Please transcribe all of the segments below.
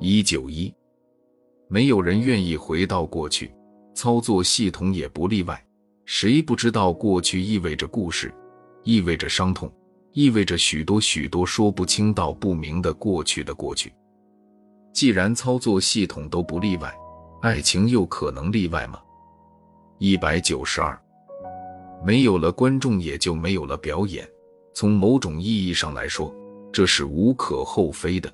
一九一，没有人愿意回到过去，操作系统也不例外。谁不知道过去意味着故事，意味着伤痛，意味着许多许多说不清道不明的过去的过去？既然操作系统都不例外，爱情又可能例外吗？一百九十二，没有了观众，也就没有了表演。从某种意义上来说，这是无可厚非的。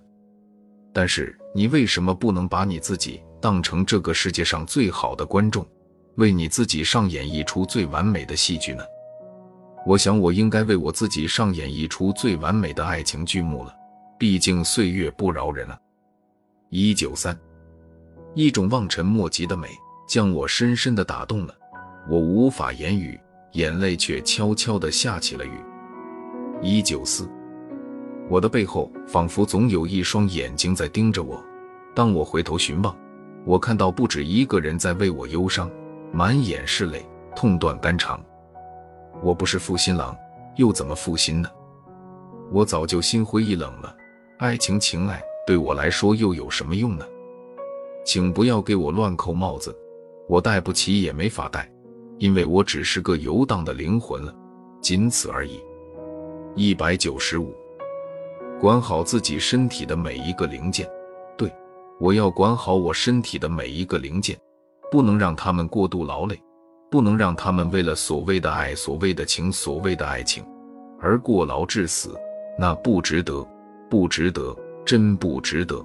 但是，你为什么不能把你自己当成这个世界上最好的观众？为你自己上演一出最完美的戏剧呢？我想，我应该为我自己上演一出最完美的爱情剧目了。毕竟岁月不饶人啊！一九三，一种望尘莫及的美将我深深的打动了，我无法言语，眼泪却悄悄的下起了雨。一九四，我的背后仿佛总有一双眼睛在盯着我，当我回头寻望，我看到不止一个人在为我忧伤。满眼是泪，痛断肝肠。我不是负心郎，又怎么负心呢？我早就心灰意冷了。爱情情爱对我来说又有什么用呢？请不要给我乱扣帽子，我戴不起也没法戴，因为我只是个游荡的灵魂了，仅此而已。一百九十五，管好自己身体的每一个零件。对，我要管好我身体的每一个零件。不能让他们过度劳累，不能让他们为了所谓的爱、所谓的情、所谓的爱情而过劳致死，那不值得，不值得，真不值得。